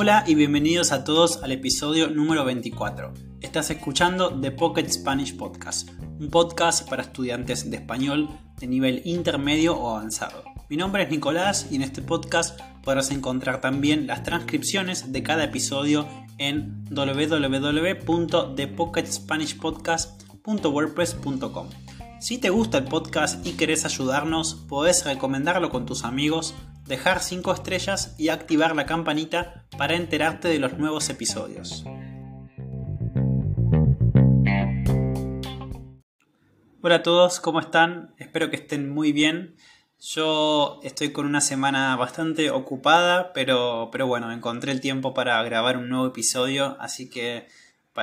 Hola y bienvenidos a todos al episodio número 24. Estás escuchando The Pocket Spanish Podcast, un podcast para estudiantes de español de nivel intermedio o avanzado. Mi nombre es Nicolás y en este podcast podrás encontrar también las transcripciones de cada episodio en www.thepocketspanishpodcast.wordpress.com. Si te gusta el podcast y querés ayudarnos, podés recomendarlo con tus amigos, dejar 5 estrellas y activar la campanita para enterarte de los nuevos episodios. Hola a todos, ¿cómo están? Espero que estén muy bien. Yo estoy con una semana bastante ocupada, pero, pero bueno, encontré el tiempo para grabar un nuevo episodio, así que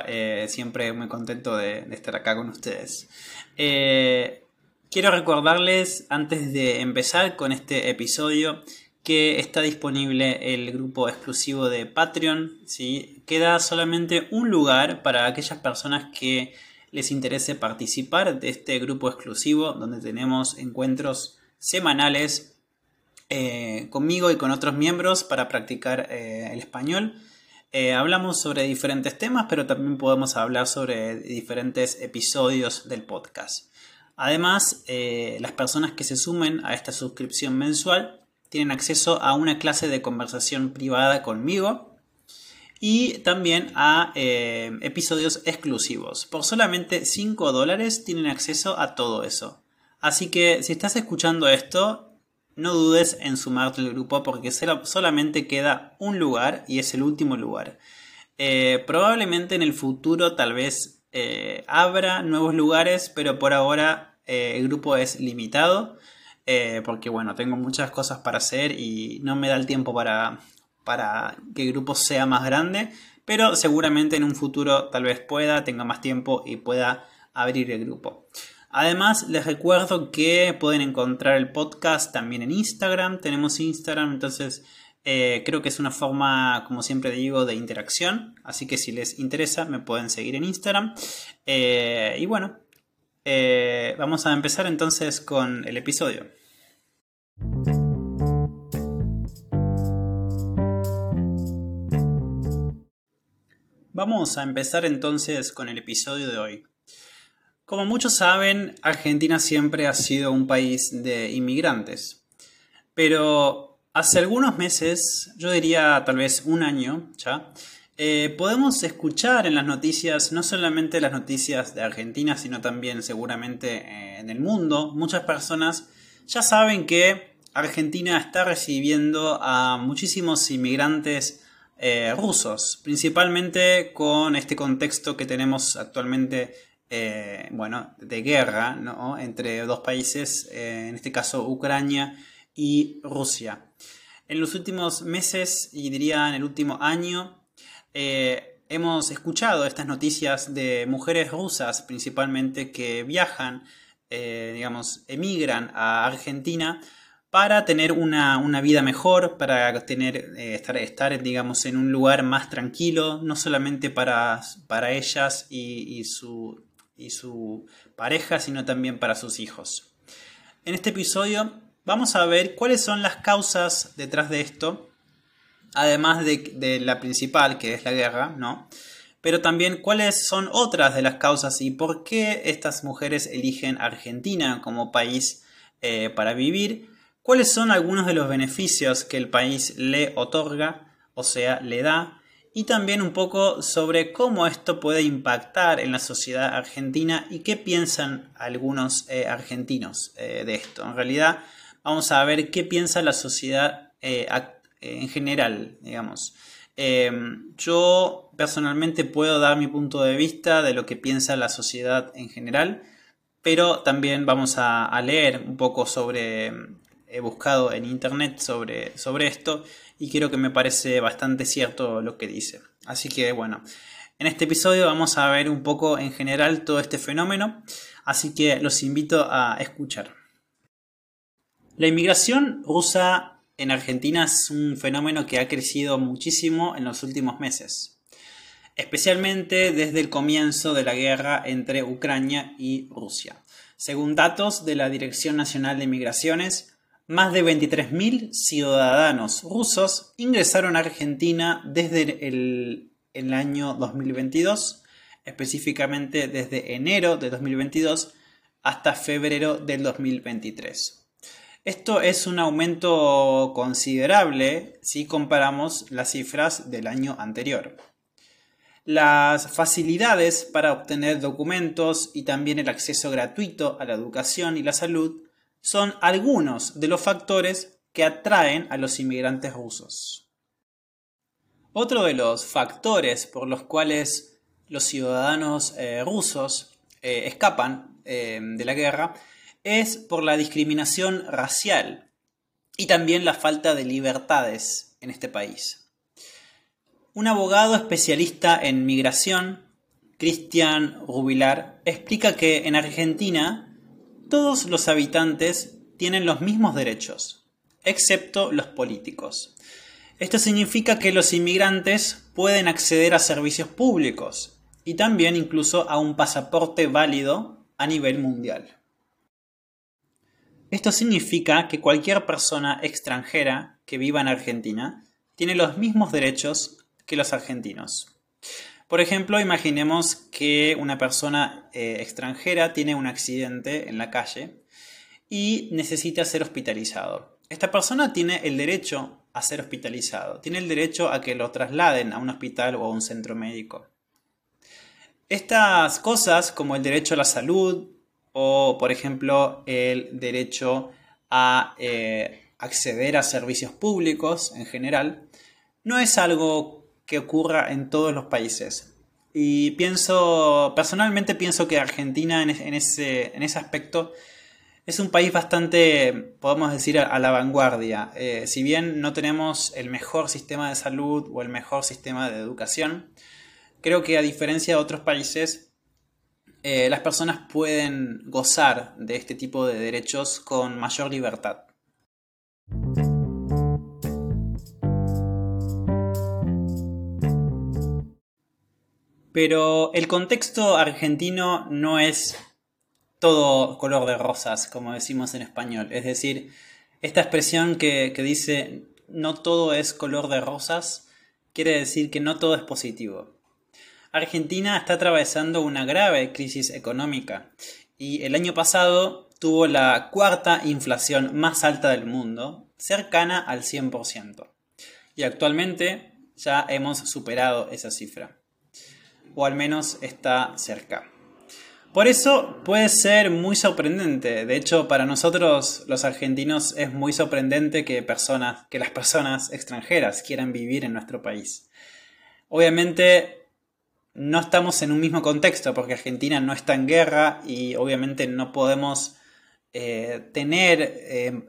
eh, siempre muy contento de, estar acá con ustedes. Eh, quiero recordarles, antes de empezar con este episodio, que está disponible el grupo exclusivo de Patreon. ¿sí? Queda solamente un lugar para aquellas personas que les interese participar de este grupo exclusivo, donde tenemos encuentros semanales eh, conmigo y con otros miembros para practicar el español. Eh, hablamos sobre diferentes temas, pero también podemos hablar sobre diferentes episodios del podcast. Además, las personas que se sumen a esta suscripción mensual tienen acceso a una clase de conversación privada conmigo y también a episodios exclusivos. Por solamente 5 dólares tienen acceso a todo eso. Así que si estás escuchando esto, no dudes en sumarte al grupo porque solamente queda un lugar y es el último lugar. Eh, probablemente en el futuro tal vez eh, abra nuevos lugares, pero por ahora eh, el grupo es limitado. porque bueno, tengo muchas cosas para hacer y no me da el tiempo para, para que el grupo sea más grande. Pero seguramente en un futuro tal vez pueda, tenga más tiempo y pueda abrir el grupo. Además, les recuerdo que pueden encontrar el podcast también en Instagram. Tenemos Instagram, entonces eh, creo que es una forma, como siempre digo, de interacción. Así que si les interesa, me pueden seguir en Instagram. Eh, y bueno, eh, vamos a empezar entonces con el episodio. Vamos a empezar entonces con el episodio de hoy. Como muchos saben, Argentina siempre ha sido un país de inmigrantes. Pero hace algunos meses, yo diría tal vez un año ya, eh, podemos escuchar en las noticias, no solamente las noticias de Argentina, sino también seguramente eh, en el mundo, muchas personas ya saben que Argentina está recibiendo a muchísimos inmigrantes eh, rusos, principalmente con este contexto que tenemos actualmente eh, bueno, de guerra entre dos países, eh, en este caso Ucrania y Rusia. En los últimos meses, y diría en el último año, eh, hemos escuchado estas noticias de mujeres rusas principalmente que viajan, digamos, emigran a Argentina para tener una, vida mejor, para tener, estar, estar, digamos, en un lugar más tranquilo, no solamente para, para ellas y su, y su pareja, sino también para sus hijos. En este episodio vamos a ver cuáles son las causas detrás de esto, además de, la principal, que es la guerra, ¿no? Pero también cuáles son otras de las causas y por qué estas mujeres eligen Argentina como país eh, para vivir, cuáles son algunos de los beneficios que el país le otorga, o sea, le da, y también un poco sobre cómo esto puede impactar en la sociedad argentina y qué piensan algunos eh, argentinos eh, de esto. En realidad vamos a ver qué piensa la sociedad eh, en general, digamos. yo personalmente puedo dar mi punto de vista de lo que piensa la sociedad en general, pero también vamos a, a leer un poco sobre, he buscado en internet sobre, sobre esto y creo que me parece bastante cierto lo que dice. Así que bueno, en este episodio vamos a ver un poco en general todo este fenómeno, así que los invito a escuchar. La inmigración rusa en Argentina es un fenómeno que ha crecido muchísimo en los últimos meses, especialmente desde el comienzo de la guerra entre Ucrania y Rusia. Según datos de la Dirección Nacional de Migraciones, más de 23.000 ciudadanos rusos ingresaron a Argentina desde el, año 2022, específicamente desde enero de 2022 hasta febrero del 2023. Esto es un aumento considerable si comparamos las cifras del año anterior. Las facilidades para obtener documentos y también el acceso gratuito a la educación y la salud son algunos de los factores que atraen a los inmigrantes rusos. Otro de los factores por los cuales los ciudadanos eh, rusos eh, escapan eh, de la guerra es por la discriminación racial y también la falta de libertades en este país. Un abogado especialista en migración, Cristian Rubilar, explica que en Argentina todos los habitantes tienen los mismos derechos, excepto los políticos. Esto significa que los inmigrantes pueden acceder a servicios públicos y también incluso a un pasaporte válido a nivel mundial. Esto significa que cualquier persona extranjera que viva en Argentina tiene los mismos derechos que los argentinos. Por ejemplo, imaginemos que una persona eh, extranjera tiene un accidente en la calle y necesita ser hospitalizado. Esta persona tiene el derecho a ser hospitalizado, tiene el derecho a que lo trasladen a un hospital o a un centro médico. Estas cosas, como el derecho a la salud, o, por ejemplo, el derecho a eh, acceder a servicios públicos en general, no es algo que ocurra en todos los países. Y pienso, personalmente pienso que Argentina en, ese, en ese, aspecto es un país bastante, podemos decir, a, la vanguardia. Eh, si bien no tenemos el mejor sistema de salud o el mejor sistema de educación, creo que a diferencia de otros países, eh, las personas pueden gozar de este tipo de derechos con mayor libertad. Pero el contexto argentino no es todo color de rosas, como decimos en español. Es decir, esta expresión que, que dice no todo es color de rosas quiere decir que no todo es positivo. Argentina está atravesando una grave crisis económica y el año pasado tuvo la cuarta inflación más alta del mundo, cercana al 100%. Y actualmente ya hemos superado esa cifra, o al menos está cerca. Por eso puede ser muy sorprendente. De hecho, para nosotros los argentinos es muy sorprendente que, personas, que las personas extranjeras quieran vivir en nuestro país. Obviamente no estamos en un mismo contexto porque Argentina no está en guerra y obviamente no podemos eh, tener, eh,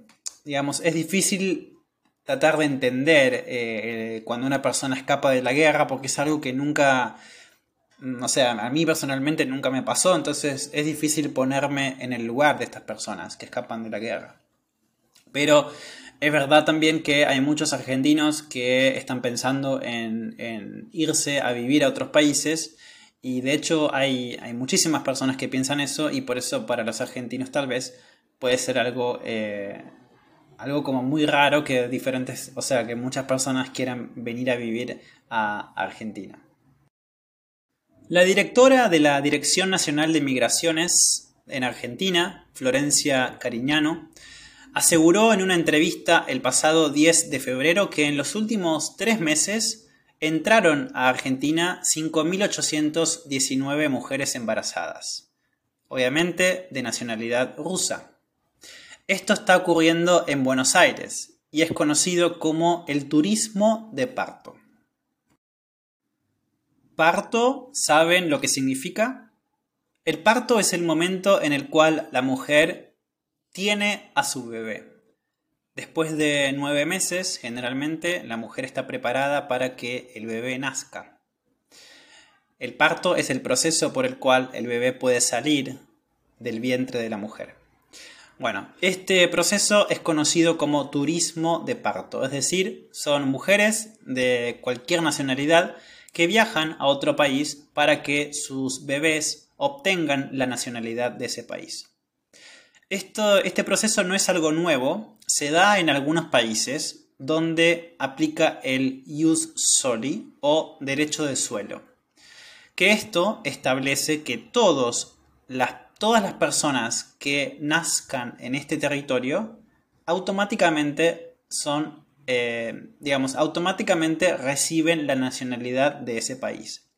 digamos, es difícil tratar de entender eh, cuando una persona escapa de la guerra porque es algo que nunca, o sea, a mí personalmente nunca me pasó, entonces es difícil ponerme en el lugar de estas personas que escapan de la guerra. Pero es verdad también que hay muchos argentinos que están pensando en, irse a vivir a otros países y de hecho hay, muchísimas personas que piensan eso y por eso para los argentinos tal vez puede ser algo, eh, algo como muy raro que diferentes, o sea, que muchas personas quieran venir a vivir a Argentina. La directora de la Dirección Nacional de Migraciones en Argentina, Florencia Cariñano, aseguró en una entrevista el pasado 10 de febrero que en los últimos tres meses entraron a Argentina 5.819 mujeres embarazadas, obviamente de nacionalidad rusa. Esto está ocurriendo en Buenos Aires y es conocido como el turismo de parto. Parto, ¿saben lo que significa? El parto es el momento en el cual la mujer tiene a su bebé. Después de nueve meses, generalmente, la mujer está preparada para que el bebé nazca. El parto es el proceso por el cual el bebé puede salir del vientre de la mujer. Bueno, este proceso es conocido como turismo de parto, es decir, son mujeres de cualquier nacionalidad que viajan a otro país para que sus bebés obtengan la nacionalidad de ese país. Este proceso no es algo nuevo, se da en algunos países donde aplica el jus soli o derecho de suelo, que esto establece que todas las personas que nazcan en este territorio automáticamente son, eh, digamos, automáticamente reciben la nacionalidad de ese país.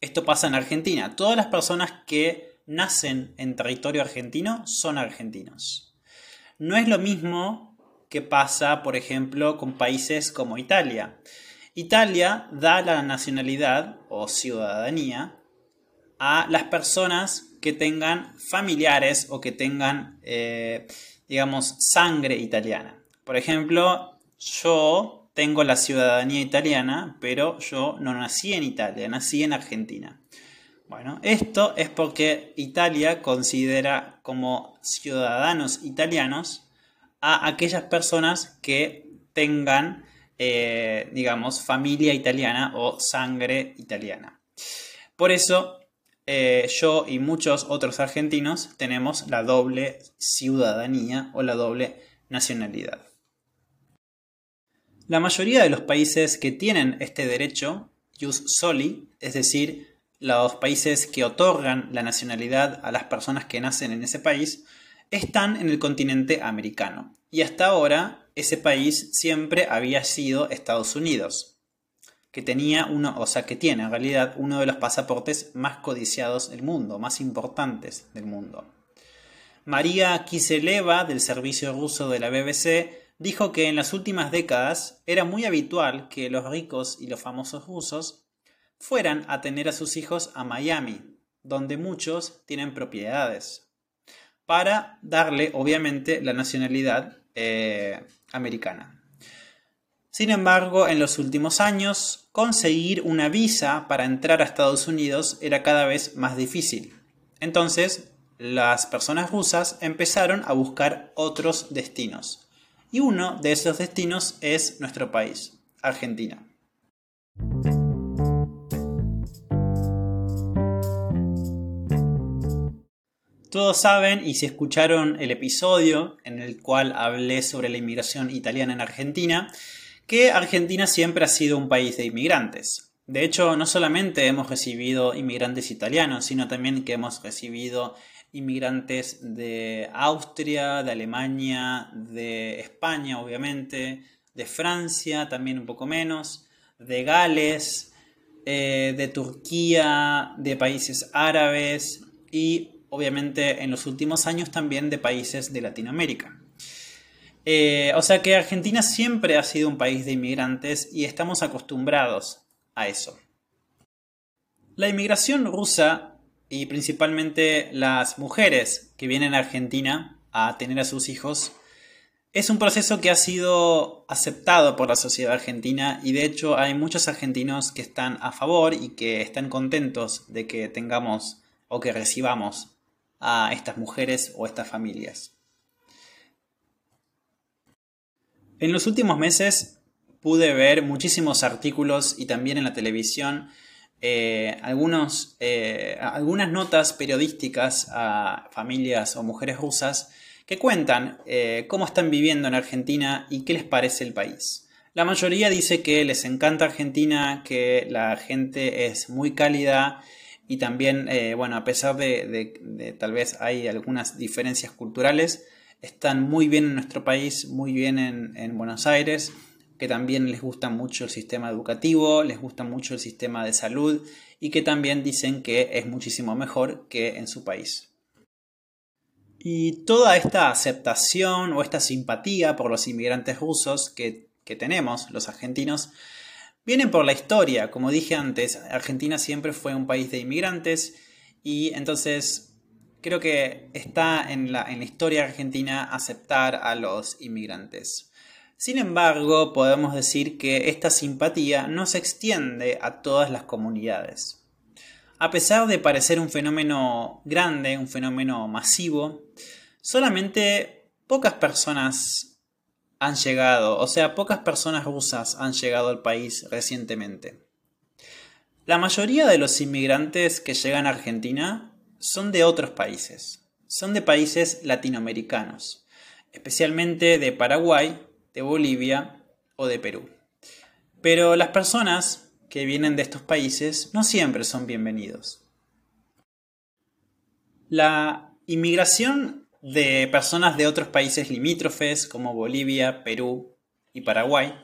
Esto pasa en Argentina. Todas las personas que nacen en territorio argentino son argentinos. No es lo mismo que pasa, por ejemplo, con países como Italia. Italia da la nacionalidad o ciudadanía a las personas que tengan familiares o que tengan, eh, digamos, sangre italiana. Por ejemplo, yo tengo la ciudadanía italiana, pero yo no nací en Italia, nací en Argentina. Bueno, esto es porque Italia considera como ciudadanos italianos a aquellas personas que tengan, eh, digamos, familia italiana o sangre italiana. Por eso eh, yo y muchos otros argentinos tenemos la doble ciudadanía o la doble nacionalidad. La mayoría de los países que tienen este derecho, jus soli, es decir, los países que otorgan la nacionalidad a las personas que nacen en ese país, están en el continente americano. Y hasta ahora ese país siempre había sido Estados Unidos, que tenía uno, o sea, que tiene en realidad uno de los pasaportes más codiciados del mundo, más importantes del mundo. María Kiseleva, del servicio ruso de la BBC, dijo que en las últimas décadas era muy habitual que los ricos y los famosos rusos fueran a tener a sus hijos a Miami, donde muchos tienen propiedades, para darle obviamente la nacionalidad eh, americana. Sin embargo, en los últimos años, conseguir una visa para entrar a Estados Unidos era cada vez más difícil. Entonces, las personas rusas empezaron a buscar otros destinos y uno de esos destinos es nuestro país, Argentina. Todos saben, y si escucharon el episodio en el cual hablé sobre la inmigración italiana en Argentina, que Argentina siempre ha sido un país de inmigrantes. De hecho, no solamente hemos recibido inmigrantes italianos, sino también que hemos recibido inmigrantes de Austria, de Alemania, de España, obviamente, de Francia, también un poco menos, de Gales, eh, de Turquía, de países árabes y obviamente en los últimos años también de países de Latinoamérica. Eh, o sea que Argentina siempre ha sido un país de inmigrantes y estamos acostumbrados a eso. La inmigración rusa y principalmente las mujeres que vienen a Argentina a tener a sus hijos, es un proceso que ha sido aceptado por la sociedad argentina y de hecho hay muchos argentinos que están a favor y que están contentos de que tengamos o que recibamos a estas mujeres o estas familias. En los últimos meses pude ver muchísimos artículos y también en la televisión eh, algunos, eh, algunas notas periodísticas a familias o mujeres rusas que cuentan eh, cómo están viviendo en Argentina y qué les parece el país. La mayoría dice que les encanta Argentina, que la gente es muy cálida y también, bueno, a pesar de, tal vez hay algunas diferencias culturales, están muy bien en nuestro país, muy bien en Buenos Aires que también les gusta mucho el sistema educativo, les gusta mucho el sistema de salud y que también dicen que es muchísimo mejor que en su país. Y toda esta aceptación o esta simpatía por los inmigrantes rusos que, tenemos, los argentinos, vienen por la historia. Como dije antes, Argentina siempre fue un país de inmigrantes y entonces creo que está en la, en la historia argentina aceptar a los inmigrantes. Sin embargo, podemos decir que esta simpatía no se extiende a todas las comunidades. A pesar de parecer un fenómeno grande, un fenómeno masivo, solamente pocas personas han llegado, o sea, pocas personas rusas han llegado al país recientemente. La mayoría de los inmigrantes que llegan a Argentina son de otros países, son de países latinoamericanos. especialmente de Paraguay, de Bolivia o de Perú. Pero las personas que vienen de estos países no siempre son bienvenidos. La inmigración de personas de otros países limítrofes como Bolivia, Perú y Paraguay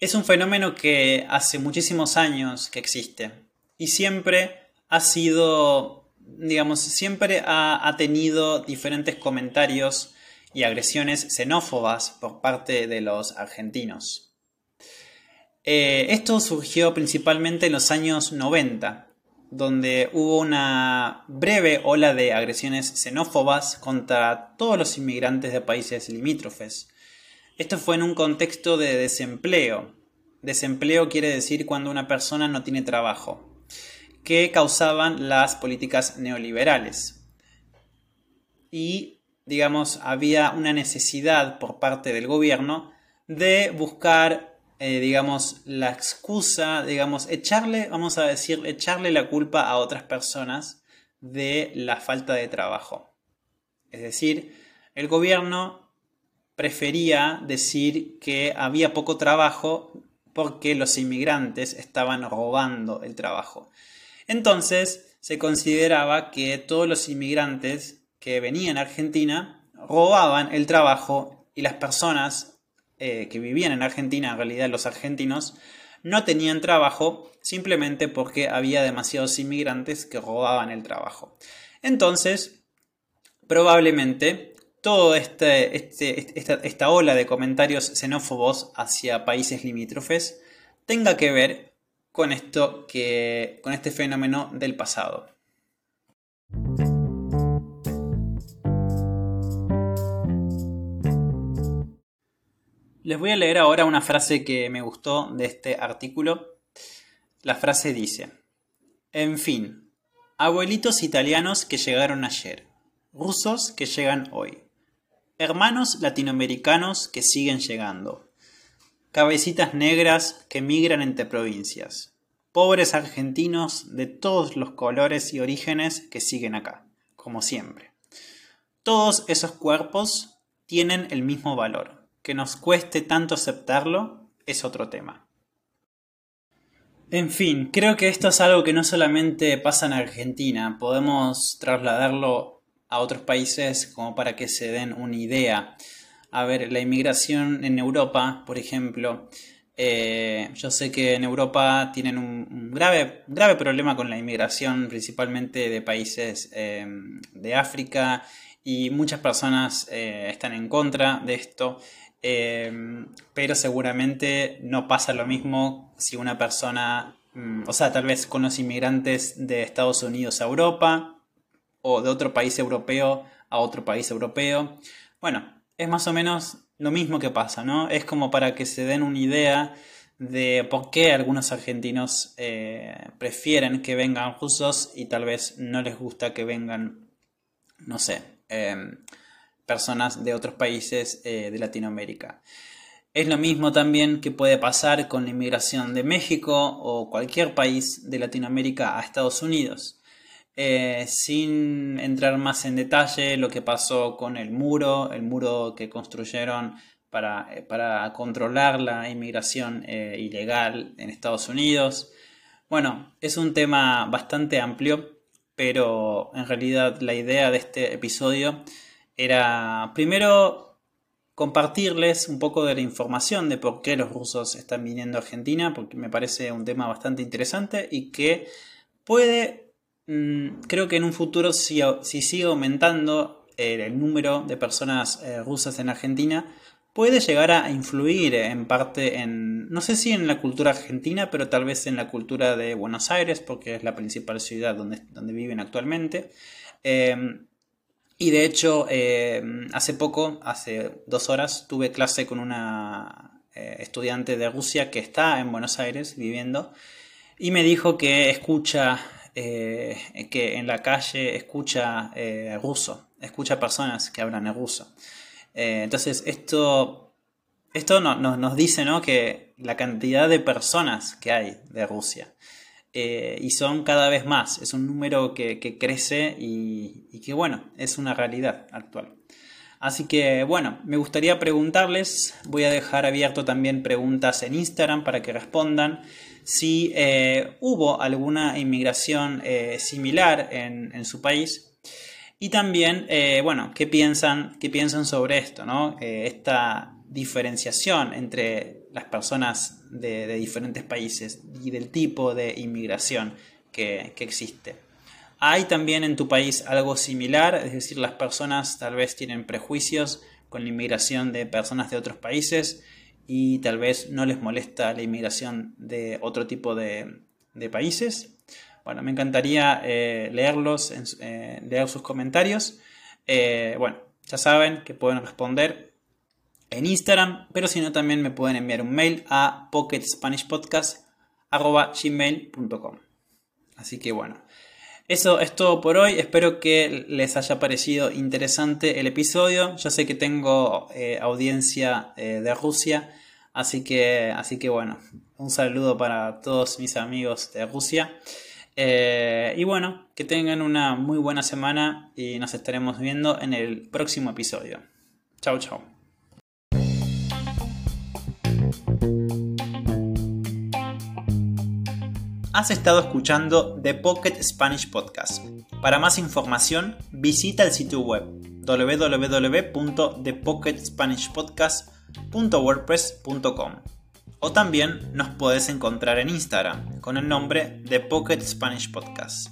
es un fenómeno que hace muchísimos años que existe y siempre ha sido, digamos, siempre ha, tenido diferentes comentarios y agresiones xenófobas por parte de los argentinos. Eh, esto surgió principalmente en los años 90, donde hubo una breve ola de agresiones xenófobas contra todos los inmigrantes de países limítrofes. Esto fue en un contexto de desempleo. Desempleo quiere decir cuando una persona no tiene trabajo que causaban las políticas neoliberales. Y, digamos, había una necesidad por parte del gobierno de buscar, eh, digamos, la excusa, digamos, echarle, vamos a decir, echarle la culpa a otras personas de la falta de trabajo. Es decir, el gobierno prefería decir que había poco trabajo porque los inmigrantes estaban robando el trabajo. Entonces se consideraba que todos los inmigrantes que venían a Argentina robaban el trabajo y las personas eh, que vivían en Argentina, en realidad los argentinos, no tenían trabajo simplemente porque había demasiados inmigrantes que robaban el trabajo. Entonces, probablemente toda este, este, esta, esta ola de comentarios xenófobos hacia países limítrofes tenga que ver con esto que con este fenómeno del pasado. Les voy a leer ahora una frase que me gustó de este artículo. La frase dice, en fin, abuelitos italianos que llegaron ayer, rusos que llegan hoy, hermanos latinoamericanos que siguen llegando, cabecitas negras que migran entre provincias, pobres argentinos de todos los colores y orígenes que siguen acá, como siempre. Todos esos cuerpos tienen el mismo valor. Que nos cueste tanto aceptarlo es otro tema. En fin, creo que esto es algo que no solamente pasa en Argentina, podemos trasladarlo a otros países como para que se den una idea a ver, la inmigración en Europa, por ejemplo, eh, yo sé que en Europa tienen un, grave, grave problema con la inmigración, principalmente de países em, de África, y muchas personas eh, están en contra de esto, em, pero seguramente no pasa lo mismo si una persona, mm, o sea, tal vez con los inmigrantes de Estados Unidos a Europa, o de otro país europeo a otro país europeo. Bueno, es más o menos lo mismo que pasa, ¿no? Es como para que se den una idea de por qué algunos argentinos eh, prefieren que vengan rusos y tal vez no les gusta que vengan, no sé, em, personas de otros países eh, de Latinoamérica. Es lo mismo también que puede pasar con la inmigración de México o cualquier país de Latinoamérica a Estados Unidos. Eh, sin entrar más en detalle lo que pasó con el muro, el muro que construyeron para, eh, controlar la inmigración ilegal en Estados Unidos. Bueno, es un tema bastante amplio, pero en realidad la idea de este episodio era primero compartirles un poco de la información de por qué los rusos están viniendo a Argentina, porque me parece un tema bastante interesante y que puede Mm, creo que en un futuro, si, sigue aumentando eh, el número de personas eh, rusas en Argentina, puede llegar a influir en parte en, no sé si en la cultura argentina, pero tal vez en la cultura de Buenos Aires, porque es la principal ciudad donde, donde viven actualmente. Em, y de hecho, em, hace poco, hace dos horas, tuve clase con una eh, estudiante de Rusia que está en Buenos Aires viviendo y me dijo que escucha eh, que en la calle escucha eh, ruso, escucha personas que hablan ruso. Entonces, esto, esto nos dice que la cantidad de personas que hay de Rusia, y son cada vez más, es un número que, crece y, que, bueno, es una realidad actual. Así que bueno, me gustaría preguntarles, voy a dejar abierto también preguntas en Instagram para que respondan si eh, hubo alguna inmigración eh, similar en, su país y también, eh, bueno, ¿qué piensan, qué piensan sobre esto, ¿no? esta diferenciación entre las personas de, diferentes países y del tipo de inmigración que existe. ¿Hay también en tu país algo similar? Es decir, las personas tal vez tienen prejuicios con la inmigración de personas de otros países y tal vez no les molesta la inmigración de otro tipo de, países. Bueno, me encantaría eh, leerlos, eh, leer sus comentarios. Eh, bueno, ya saben que pueden responder en Instagram, pero si no también me pueden enviar un mail a pocketspanishpodcast.gmail.com Así que bueno, eso es todo por hoy. Espero que les haya parecido interesante el episodio. Yo sé que tengo eh, audiencia eh, de Rusia, así que, así que bueno, un saludo para todos mis amigos de Rusia. Eh, y bueno, que tengan una muy buena semana y nos estaremos viendo en el próximo episodio. Chao, chao. Has estado escuchando The Pocket Spanish Podcast. Para más información, visita el sitio web www.thepocketspanishpodcast.wordpress.com o también nos puedes encontrar en Instagram con el nombre The Pocket Spanish Podcast.